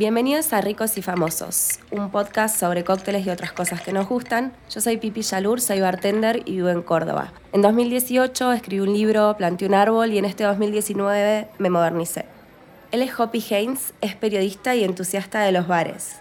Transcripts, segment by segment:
Bienvenidos a Ricos y Famosos, un podcast sobre cócteles y otras cosas que nos gustan. Yo soy Pipi Yalur, soy bartender y vivo en Córdoba. En 2018 escribí un libro, planté un árbol y en este 2019 me modernicé. Él es Hoppy Haynes, es periodista y entusiasta de los bares.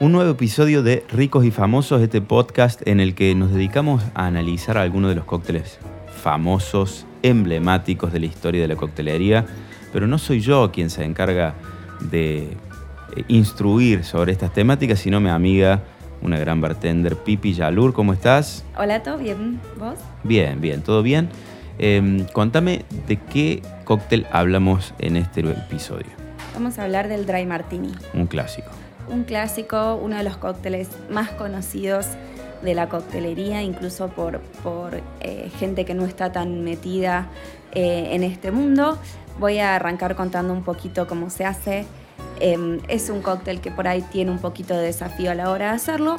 Un nuevo episodio de Ricos y Famosos, este podcast en el que nos dedicamos a analizar algunos de los cócteles famosos, emblemáticos de la historia de la coctelería. Pero no soy yo quien se encarga de eh, instruir sobre estas temáticas, sino mi amiga, una gran bartender, Pipi Yalur. ¿Cómo estás? Hola, ¿todo bien? ¿Vos? Bien, bien, todo bien. Em, contame de qué cóctel hablamos en este episodio. Vamos a hablar del Dry Martini. Un clásico un clásico, uno de los cócteles más conocidos de la coctelería, incluso por, por eh, gente que no está tan metida eh, en este mundo. Voy a arrancar contando un poquito cómo se hace. Em, es un cóctel que por ahí tiene un poquito de desafío a la hora de hacerlo.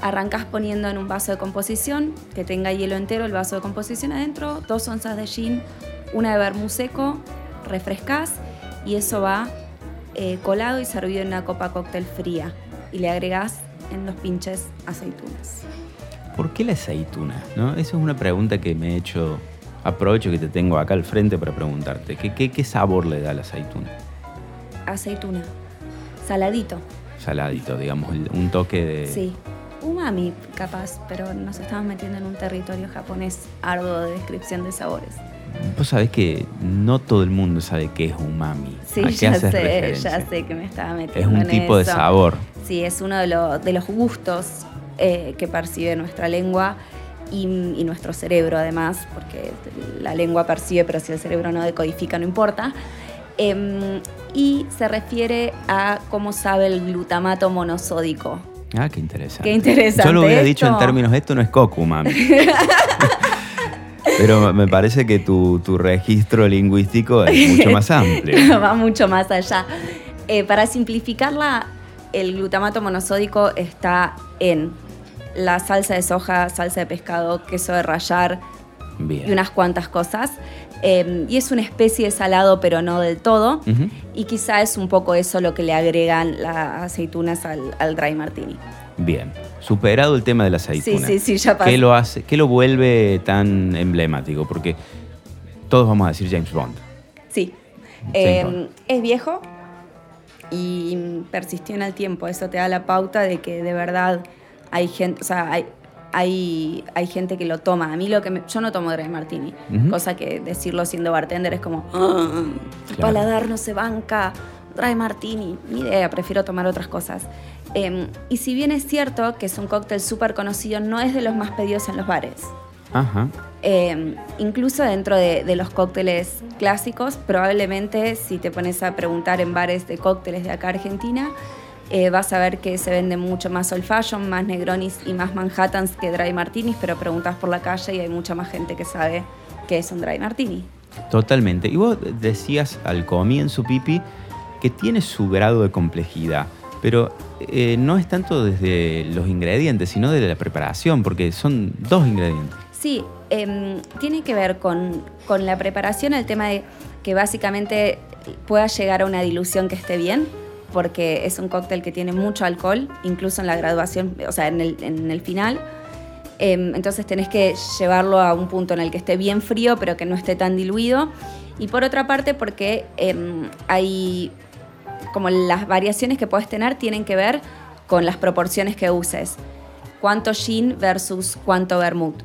Arrancas poniendo en un vaso de composición que tenga hielo entero, el vaso de composición adentro, dos onzas de gin, una de vermú seco, refrescas y eso va eh, colado y servido en una copa cóctel fría y le agregas en los pinches aceitunas. ¿Por qué la aceituna? ¿No? Esa es una pregunta que me he hecho. Aprovecho que te tengo acá al frente para preguntarte. ¿Qué, qué, sabor le da la aceituna? Aceituna. Saladito. Saladito, digamos, un toque de. Sí. Umami, capaz, pero nos estamos metiendo en un territorio japonés arduo de descripción de sabores. Vos sabés que no todo el mundo sabe qué es umami. Sí, ya sé, ya sé que me estaba metiendo. Es un tipo de sabor. Sí, es uno de, de los gustos eh, que percibe nuestra lengua y, nuestro cerebro, además, porque la lengua percibe, pero si el cerebro no decodifica, no importa. Em, y se refiere a cómo sabe el glutamato monosódico. Ah, qué interesante. Qué interesante. Yo lo hubiera dicho en términos, esto no es umami. Pero me parece que tu, registro lingüístico es mucho más amplio. Va mucho más allá. Eh, para simplificarla, el glutamato monosódico está en la salsa de soja, salsa de pescado, queso de rallar y unas cuantas cosas. Em, y es una especie de salado, pero no del todo. Y quizá es un poco eso lo que le agregan las aceitunas al, al dry martini. Bien, superado el tema de la aceituna. Sí, sí, sí, ya pasó. ¿Qué lo, hace, ¿Qué lo vuelve tan emblemático? Porque todos vamos a decir James Bond. Sí. Em, es viejo y persistió en el tiempo. Eso te da la pauta de que de verdad hay gente, o sea, hay, hay, hay gente que lo toma. A mí lo que yo no tomo Dry Martini, cosa que decirlo siendo bartender es como, ah, paladar no se banca, Dry Martini, ni idea, prefiero tomar otras cosas. Em, y si bien es cierto que es un cóctel súper conocido, no es de los más pedidos en los bares. Ajá. Em, incluso dentro de, los cócteles clásicos, probablemente si te pones a preguntar en bares de cócteles de acá Argentina, eh, vas a ver que se vende mucho más old fashion, más negronis y más manhattans que dry martinis, pero preguntas por la calle y hay mucha más gente que sabe que es un dry martini. Totalmente. Y vos decías al comienzo, Pipi, que tiene su grado de complejidad. Pero eh, no es tanto desde los ingredientes, sino de la preparación, porque son dos ingredientes. Sí, em, tiene que ver con, la preparación, el tema de que básicamente pueda llegar a una dilución que esté bien, porque es un cóctel que tiene mucho alcohol, incluso en la graduación, o sea, en el, final. Em, entonces tenés que llevarlo a un punto en el que esté bien frío, pero que no esté tan diluido. Y por otra parte, porque em, hay como las variaciones que puedes tener tienen que ver con las proporciones que uses. Cuánto gin versus cuánto vermouth.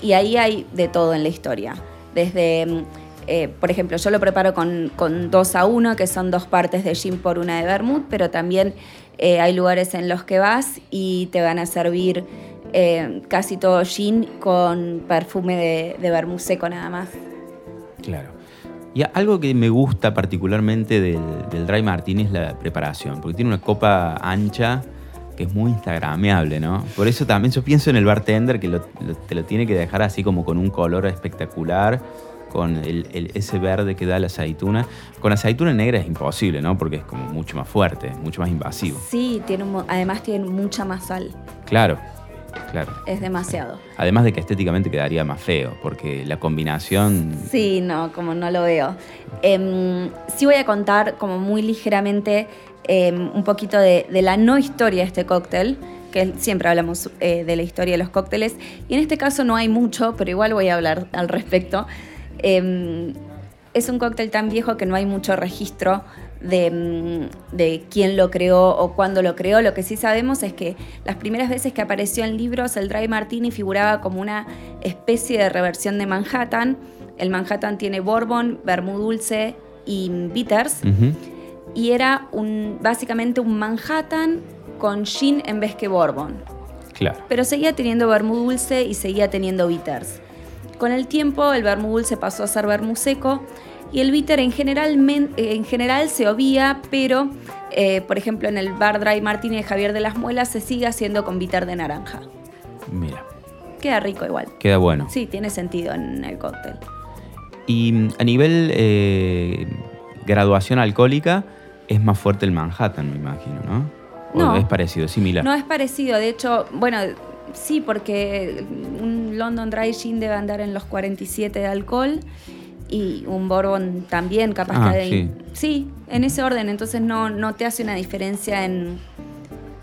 Y ahí hay de todo en la historia. Desde, mm, eh, por ejemplo, yo lo preparo con, con 2 a 1, que son dos partes de gin por una de vermouth, pero también eh, hay lugares en los que vas y te van a servir eh, casi todo gin con perfume de, de vermouth seco nada más. Claro. Y algo que me gusta particularmente del, Dry Martini es la preparación, porque tiene una copa ancha que es muy instagrameable, ¿no? Por eso también yo pienso en el bartender que te lo tiene que dejar así como con un color espectacular, con ese verde que da la aceituna. Con aceituna negra es imposible, ¿no? Porque es como mucho más fuerte, mucho más invasivo. Sí, tiene además tiene mucha más sal. Claro. Claro. Es demasiado. Además de que estéticamente quedaría más feo, porque la combinación... Sí, no, como no lo veo. Em, sí voy a contar como muy ligeramente em, un poquito de, de la no historia de este cóctel que siempre hablamos eh, de la historia de los cócteles, y en este caso no hay mucho, pero igual voy a hablar al respecto. Em, es un cóctel tan viejo que no hay mucho registro de, mm, de, quién lo creó o cuándo lo creó. Lo que sí sabemos es que las primeras veces que apareció en libros, el Dry Martini figuraba como una especie de reversión de Manhattan. El Manhattan tiene bourbon, vermú dulce y bitters. Y era un, básicamente un Manhattan con gin en vez que bourbon. Claro. Pero seguía teniendo vermú dulce y seguía teniendo bitters. Con el tiempo el vermú dulce pasó a ser vermú seco y el bitter en general, en general se obvía, pero eh, por ejemplo en el bar Dry Martini de Javier de las Muelas se sigue haciendo con bitter de naranja. Mira. Queda rico igual. Queda bueno. Sí, tiene sentido en el cóctel. Y mm, a nivel eh, graduación alcohólica es más fuerte el Manhattan, me imagino, ¿no? no, es parecido, similar? No es parecido, de hecho, bueno, sí, porque un London Dry Gin debe andar en los 47 de alcohol y un Bourbon también, capaz ah, Sí. sí. en ese orden, entonces no, no te hace una diferencia en,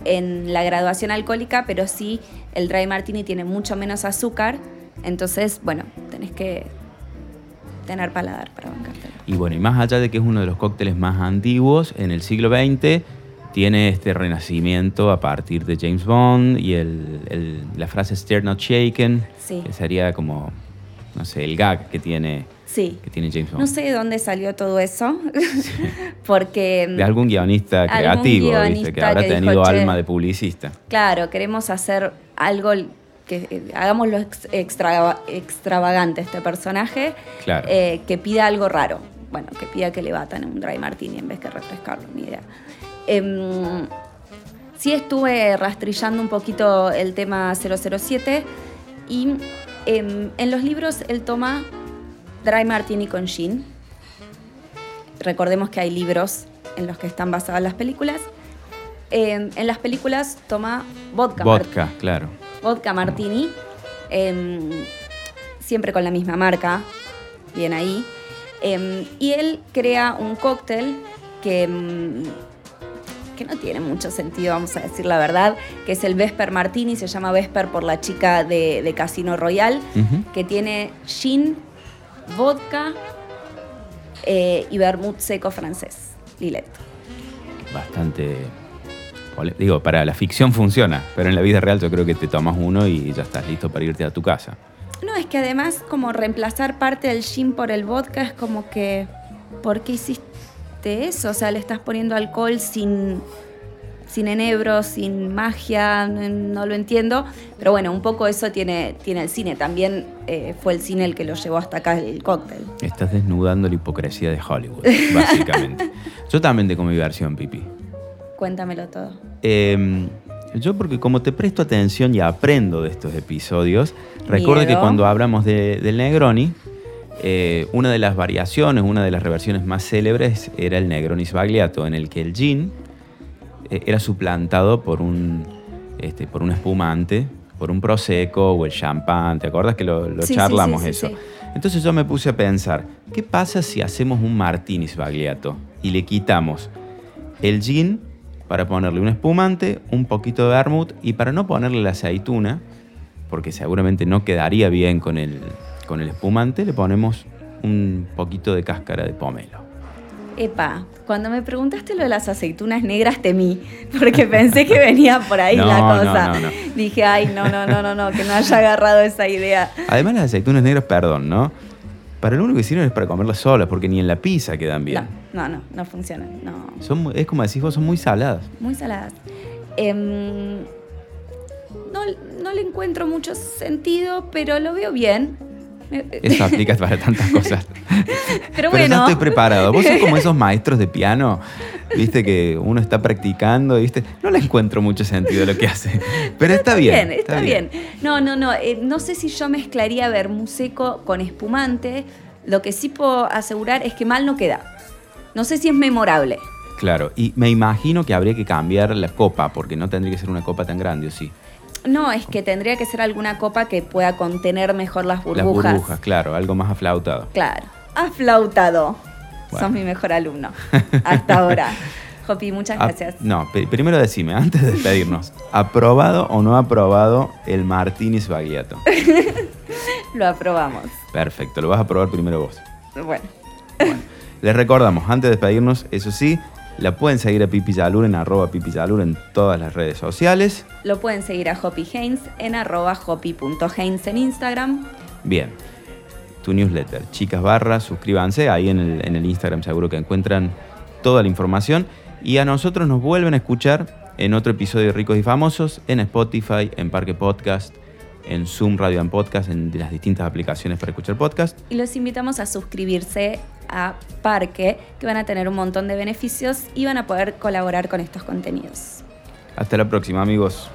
en la graduación alcohólica, pero sí el Dry Martini tiene mucho menos azúcar, entonces, bueno, tenés que tener paladar para bancártelo. Y bueno, y más allá de que es uno de los cócteles más antiguos, en el siglo XX tiene este renacimiento a partir de James Bond y el, la frase Stir Not Shaken, que sería como, no sé, el gag que tiene, que tiene James Bond. No sé de dónde salió todo eso, porque... De algún guionista creativo, que habrá tenido alma de publicista. Claro, queremos hacer algo que eh, hagámoslo extravagante este personaje, eh, que pida algo raro. Bueno, que pida que le batan un dry martini en vez que refrescarlo, ni idea. Em, sí estuve rastrillando un poquito el tema 007 y em, en los libros él toma Dry Martini con gin. Recordemos que hay libros en los que están basadas las películas. Em, en las películas toma vodka. Vodka, claro. Vodka Martini. siempre con la misma marca. Bien ahí. y él crea un cóctel que no tiene mucho sentido, vamos a decir la verdad, que es el Vesper Martini, se llama Vesper por la chica de, Casino Royal, que tiene gin, vodka eh, y vermouth seco francés, Lillet. Bastante Digo, para la ficción funciona, pero en la vida real yo creo que te tomas uno y ya estás listo para irte a tu casa. No, es que además como reemplazar parte del gin por el vodka es como que, ¿por qué hiciste eso, o sea, le estás poniendo alcohol sin, sin enebro, sin magia, no, lo entiendo, pero bueno, un poco eso tiene, tiene el cine, también eh, fue el cine el que lo llevó hasta acá el cóctel. Estás desnudando la hipocresía de Hollywood, básicamente. yo también tengo mi versión, Pipi. Cuéntamelo todo. Em, yo porque como te presto atención y aprendo de estos episodios, recuerdo que cuando hablamos del Negroni, eh, una de las variaciones, una de las reversiones más célebres era el Negroni Sbagliato, en el que el gin eh, era suplantado por un, este, por un espumante, por un prosecco o el champán. ¿Te acuerdas que lo, charlamos eso? Entonces yo me puse a pensar, ¿qué pasa si hacemos un martini Sbagliato y le quitamos el gin para ponerle un espumante, un poquito de vermouth y para no ponerle la aceituna, porque seguramente no quedaría bien con el, con el espumante le ponemos un poquito de cáscara de pomelo. Epa, cuando me preguntaste lo de las aceitunas negras temí, porque pensé que venía por ahí la cosa. Dije, ay, no, no, no, no, no, que no haya agarrado esa idea. Además las aceitunas negras, perdón, ¿no? Para lo único que sirven es para comerlas solas, porque ni en la pizza quedan bien. No, no, no, funcionan. Son, es como decís vos, son muy saladas. Muy saladas. Em, no, no le encuentro mucho sentido, pero lo veo bien. Eso aplica para tantas cosas. Pero bueno. no estoy preparado. Vos sos como esos maestros de piano, viste, que uno está practicando, viste. No le encuentro mucho sentido lo que hace. Pero está, bien, Está, bien, No, no, no. Eh, no sé si yo mezclaría vermú seco con espumante. Lo que sí puedo asegurar es que mal no queda. No sé si es memorable. Claro, y me imagino que habría que cambiar la copa, porque no tendría que ser una copa tan grande, ¿o sí? No, es que tendría que ser alguna copa que pueda contener mejor las burbujas. Las burbujas, claro, algo más aflautado. Claro, aflautado. Sos mi mejor alumno hasta ahora. Jopi, muchas gracias. no, primero decime, antes de despedirnos, ¿aprobado o no aprobado el Martínez Bagliato? Lo aprobamos. Perfecto, lo vas a probar primero vos. Bueno, Les recordamos, antes de despedirnos, eso sí, la pueden seguir a Pipi Yalur en arroba Pipi Yalur en todas las redes sociales. lo pueden seguir a Hopi Haynes en arroba hopi.haynes en Instagram. Bien, tu newsletter, chicas barras, suscríbanse, ahí en el, en el Instagram seguro que encuentran toda la información. Y a nosotros nos vuelven a escuchar en otro episodio de Ricos y Famosos, en Spotify, en Parque Podcast, en Zoom Radio and Podcast, en las distintas aplicaciones para escuchar podcast. Y los invitamos a suscribirse a Parque, que van a tener un montón de beneficios y van a poder colaborar con estos contenidos. Hasta la próxima amigos.